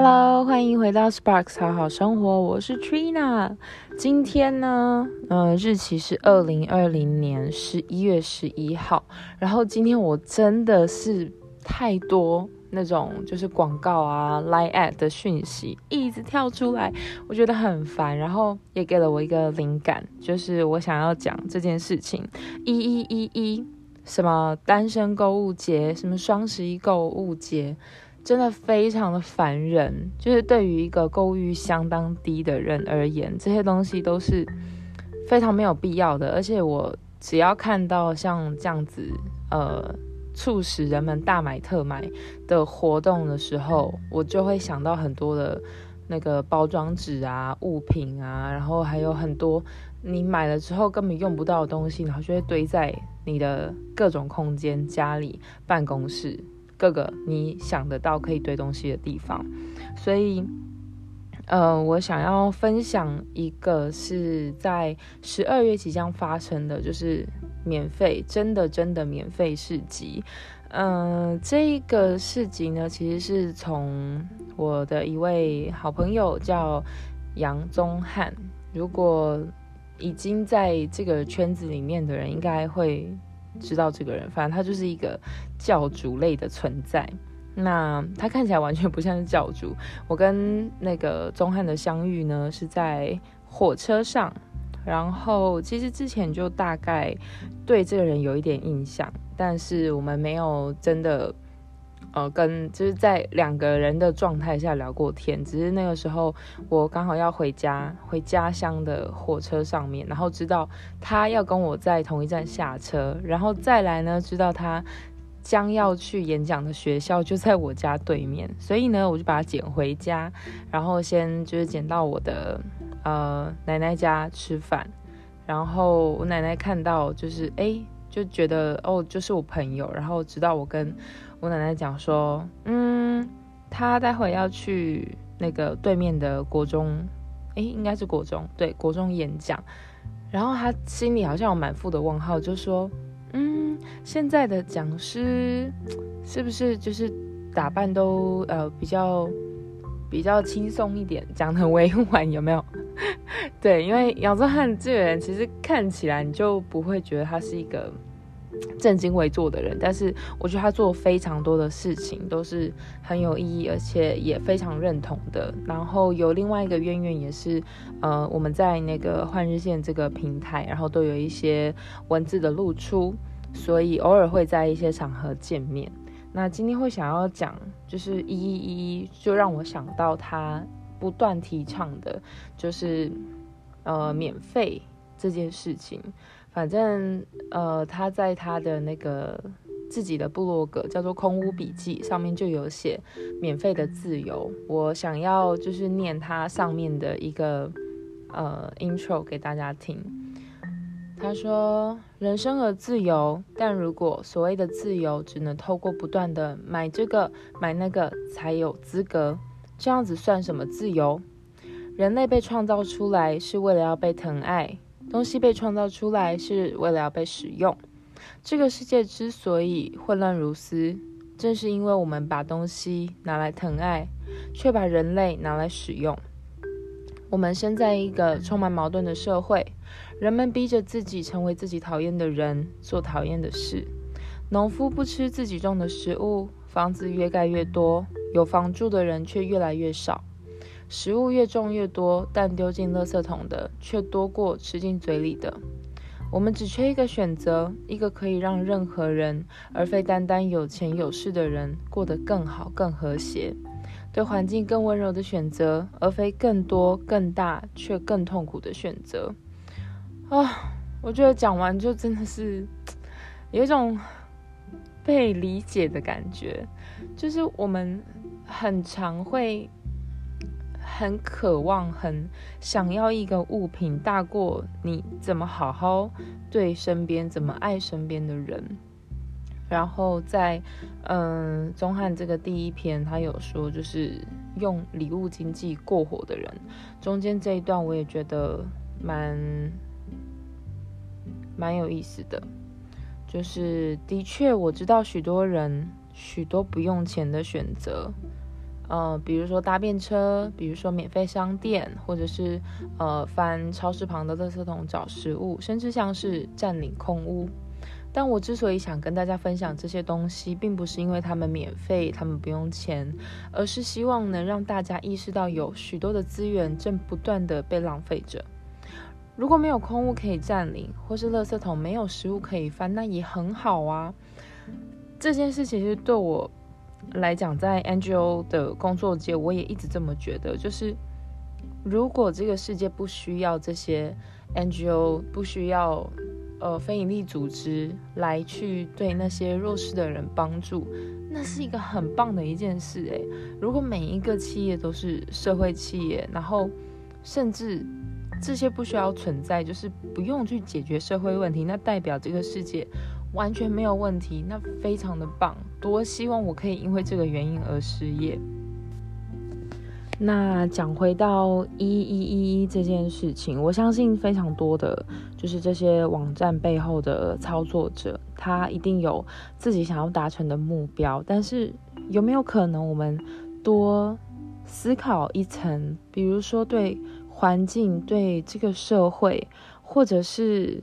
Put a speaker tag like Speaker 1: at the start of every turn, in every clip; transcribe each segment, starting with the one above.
Speaker 1: Hello，欢迎回到 Sparks 好好生活，我是 Trina。今天呢，呃，日期是二零二零年十一月十一号。然后今天我真的是太多那种就是广告啊、Line ad 的讯息一直跳出来，我觉得很烦。然后也给了我一个灵感，就是我想要讲这件事情，一一一一，什么单身购物节，什么双十一购物节。真的非常的烦人，就是对于一个购物欲相当低的人而言，这些东西都是非常没有必要的。而且我只要看到像这样子，呃，促使人们大买特买的活动的时候，我就会想到很多的那个包装纸啊、物品啊，然后还有很多你买了之后根本用不到的东西，然后就会堆在你的各种空间、家里、办公室。各个你想得到可以堆东西的地方，所以，呃，我想要分享一个是在十二月即将发生的，就是免费，真的真的免费市集。嗯，这一个市集呢，其实是从我的一位好朋友叫杨宗翰，如果已经在这个圈子里面的人，应该会。知道这个人，反正他就是一个教主类的存在。那他看起来完全不像是教主。我跟那个钟汉的相遇呢，是在火车上。然后其实之前就大概对这个人有一点印象，但是我们没有真的。呃，跟就是在两个人的状态下聊过天，只是那个时候我刚好要回家，回家乡的火车上面，然后知道他要跟我在同一站下车，然后再来呢，知道他将要去演讲的学校就在我家对面，所以呢，我就把他捡回家，然后先就是捡到我的呃奶奶家吃饭，然后我奶奶看到就是哎就觉得哦就是我朋友，然后知道我跟。我奶奶讲说，嗯，她待会要去那个对面的国中，诶，应该是国中，对，国中演讲。然后她心里好像有满腹的问号，就说，嗯，现在的讲师是不是就是打扮都呃比较比较轻松一点，讲的委婉有没有？对，因为杨宗翰这个人其实看起来你就不会觉得他是一个。正襟危坐的人，但是我觉得他做非常多的事情都是很有意义，而且也非常认同的。然后有另外一个渊源，也是呃，我们在那个换日线这个平台，然后都有一些文字的露出，所以偶尔会在一些场合见面。那今天会想要讲，就是一一一，就让我想到他不断提倡的，就是呃，免费这件事情。反正呃，他在他的那个自己的部落格叫做“空屋笔记”上面就有写免费的自由。我想要就是念他上面的一个呃 intro 给大家听。他说：“人生而自由，但如果所谓的自由只能透过不断的买这个买那个才有资格，这样子算什么自由？人类被创造出来是为了要被疼爱。”东西被创造出来是为了要被使用。这个世界之所以混乱如斯，正是因为我们把东西拿来疼爱，却把人类拿来使用。我们生在一个充满矛盾的社会，人们逼着自己成为自己讨厌的人，做讨厌的事。农夫不吃自己种的食物，房子越盖越多，有房住的人却越来越少。食物越种越多，但丢进垃圾桶的却多过吃进嘴里的。我们只缺一个选择，一个可以让任何人，而非单单有钱有势的人，过得更好、更和谐，对环境更温柔的选择，而非更多、更大却更痛苦的选择。啊，我觉得讲完就真的是有一种被理解的感觉，就是我们很常会。很渴望，很想要一个物品大过你怎么好好对身边、怎么爱身边的人。然后在嗯，钟汉这个第一篇，他有说就是用礼物经济过火的人。中间这一段我也觉得蛮蛮有意思的，就是的确我知道许多人许多不用钱的选择。呃，比如说搭便车，比如说免费商店，或者是呃翻超市旁的垃圾桶找食物，甚至像是占领空屋。但我之所以想跟大家分享这些东西，并不是因为他们免费，他们不用钱，而是希望能让大家意识到有许多的资源正不断的被浪费着。如果没有空屋可以占领，或是垃圾桶没有食物可以翻，那也很好啊。这件事其实对我来讲，在 NGO 的工作界，我也一直这么觉得，就是如果这个世界不需要这些 NGO，不需要。呃，非营利组织来去对那些弱势的人帮助，那是一个很棒的一件事诶，如果每一个企业都是社会企业，然后甚至这些不需要存在，就是不用去解决社会问题，那代表这个世界完全没有问题，那非常的棒。多希望我可以因为这个原因而失业。那讲回到一一一这件事情，我相信非常多的，就是这些网站背后的操作者，他一定有自己想要达成的目标。但是有没有可能，我们多思考一层，比如说对环境、对这个社会，或者是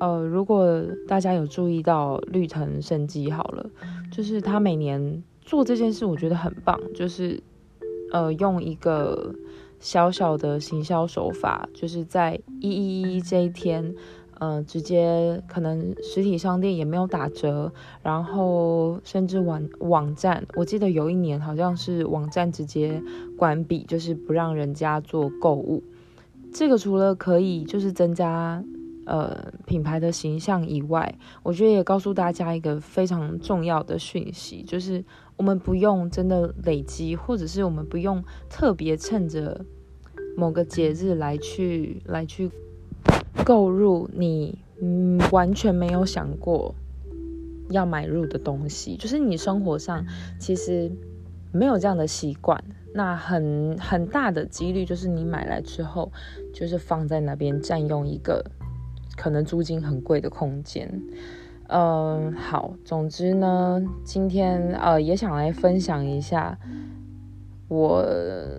Speaker 1: 呃，如果大家有注意到绿藤生机好了，就是他每年做这件事，我觉得很棒，就是。呃，用一个小小的行销手法，就是在一一一这一天，呃，直接可能实体商店也没有打折，然后甚至网网站，我记得有一年好像是网站直接关闭，就是不让人家做购物。这个除了可以就是增加呃品牌的形象以外，我觉得也告诉大家一个非常重要的讯息，就是。我们不用真的累积，或者是我们不用特别趁着某个节日来去来去购入你嗯完全没有想过要买入的东西，就是你生活上其实没有这样的习惯，那很很大的几率就是你买来之后就是放在那边占用一个可能租金很贵的空间。嗯，好，总之呢，今天呃也想来分享一下我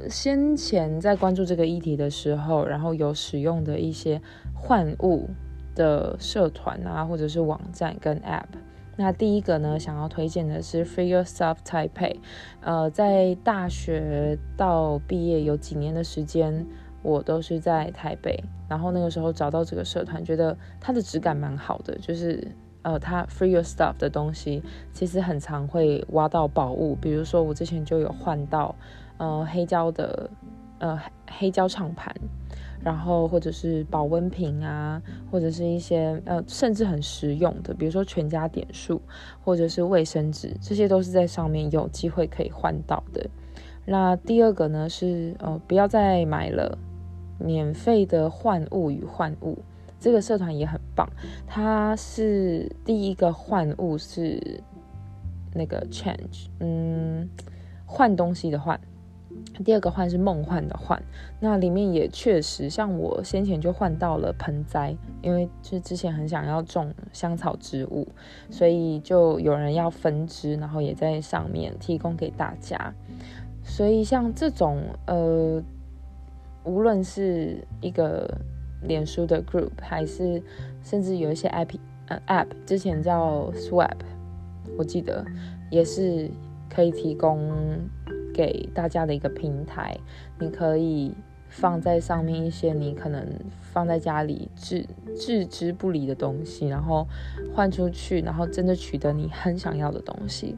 Speaker 1: 先前在关注这个议题的时候，然后有使用的一些换物的社团啊，或者是网站跟 App。那第一个呢，想要推荐的是 Free Yourself Taipei。呃，在大学到毕业有几年的时间，我都是在台北，然后那个时候找到这个社团，觉得它的质感蛮好的，就是。呃，它 free your stuff 的东西其实很常会挖到宝物，比如说我之前就有换到呃黑胶的呃黑胶唱盘，然后或者是保温瓶啊，或者是一些呃甚至很实用的，比如说全家点数或者是卫生纸，这些都是在上面有机会可以换到的。那第二个呢是呃不要再买了，免费的换物与换物。这个社团也很棒，它是第一个换物是那个 change，嗯，换东西的换。第二个换是梦幻的换。那里面也确实，像我先前就换到了盆栽，因为就是之前很想要种香草植物，所以就有人要分支，然后也在上面提供给大家。所以像这种呃，无论是一个。脸书的 group 还是甚至有一些 app，呃 app 之前叫 Swap，我记得也是可以提供给大家的一个平台，你可以放在上面一些你可能放在家里置置之不理的东西，然后换出去，然后真的取得你很想要的东西。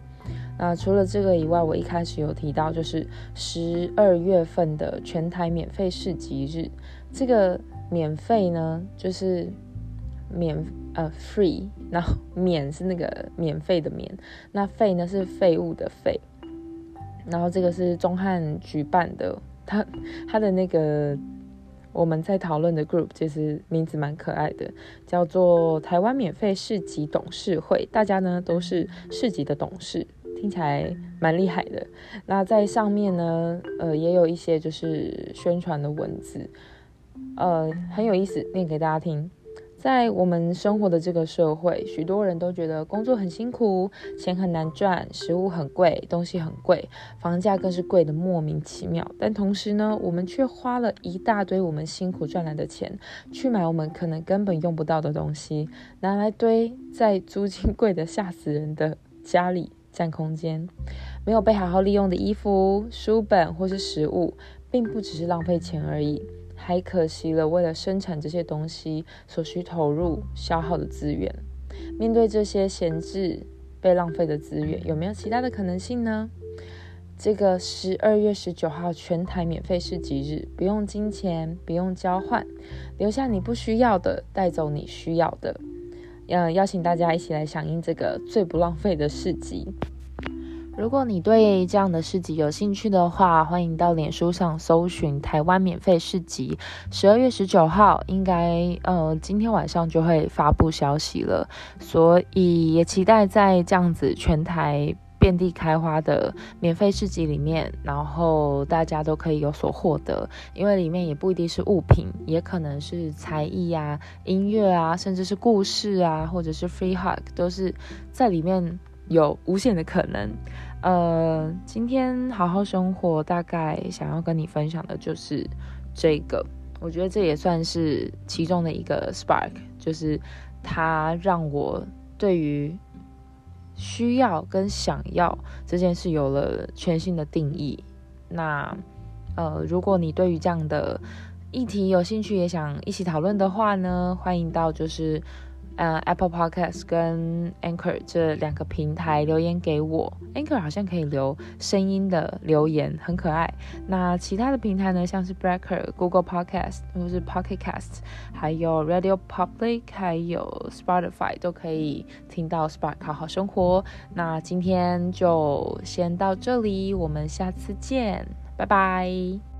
Speaker 1: 那除了这个以外，我一开始有提到就是十二月份的全台免费市集日，这个。免费呢，就是免呃 free，然后免是那个免费的免，那废呢是废物的废，然后这个是中汉举办的，他他的那个我们在讨论的 group 其实名字蛮可爱的，叫做台湾免费市集董事会，大家呢都是市集的董事，听起来蛮厉害的。那在上面呢，呃，也有一些就是宣传的文字。呃，很有意思，念给大家听。在我们生活的这个社会，许多人都觉得工作很辛苦，钱很难赚，食物很贵，东西很贵，房价更是贵的莫名其妙。但同时呢，我们却花了一大堆我们辛苦赚来的钱，去买我们可能根本用不到的东西，拿来堆在租金贵的吓死人的家里，占空间。没有被好好利用的衣服、书本或是食物，并不只是浪费钱而已。还可惜了，为了生产这些东西所需投入消耗的资源。面对这些闲置、被浪费的资源，有没有其他的可能性呢？这个十二月十九号全台免费市集日，不用金钱，不用交换，留下你不需要的，带走你需要的。呃，邀请大家一起来响应这个最不浪费的市集。如果你对这样的市集有兴趣的话，欢迎到脸书上搜寻台湾免费市集。十二月十九号，应该呃今天晚上就会发布消息了，所以也期待在这样子全台遍地开花的免费市集里面，然后大家都可以有所获得，因为里面也不一定是物品，也可能是才艺啊、音乐啊，甚至是故事啊，或者是 free hug，都是在里面有无限的可能。呃，今天好好生活，大概想要跟你分享的就是这个。我觉得这也算是其中的一个 spark，就是它让我对于需要跟想要这件事有了全新的定义。那呃，如果你对于这样的议题有兴趣，也想一起讨论的话呢，欢迎到就是。呃，Apple Podcast 跟 Anchor 这两个平台留言给我，Anchor 好像可以留声音的留言，很可爱。那其他的平台呢，像是 Breaker、Google Podcast 或是 Pocket Cast，还有 Radio Public，还有 Spotify 都可以听到 Spark 好好生活。那今天就先到这里，我们下次见，拜拜。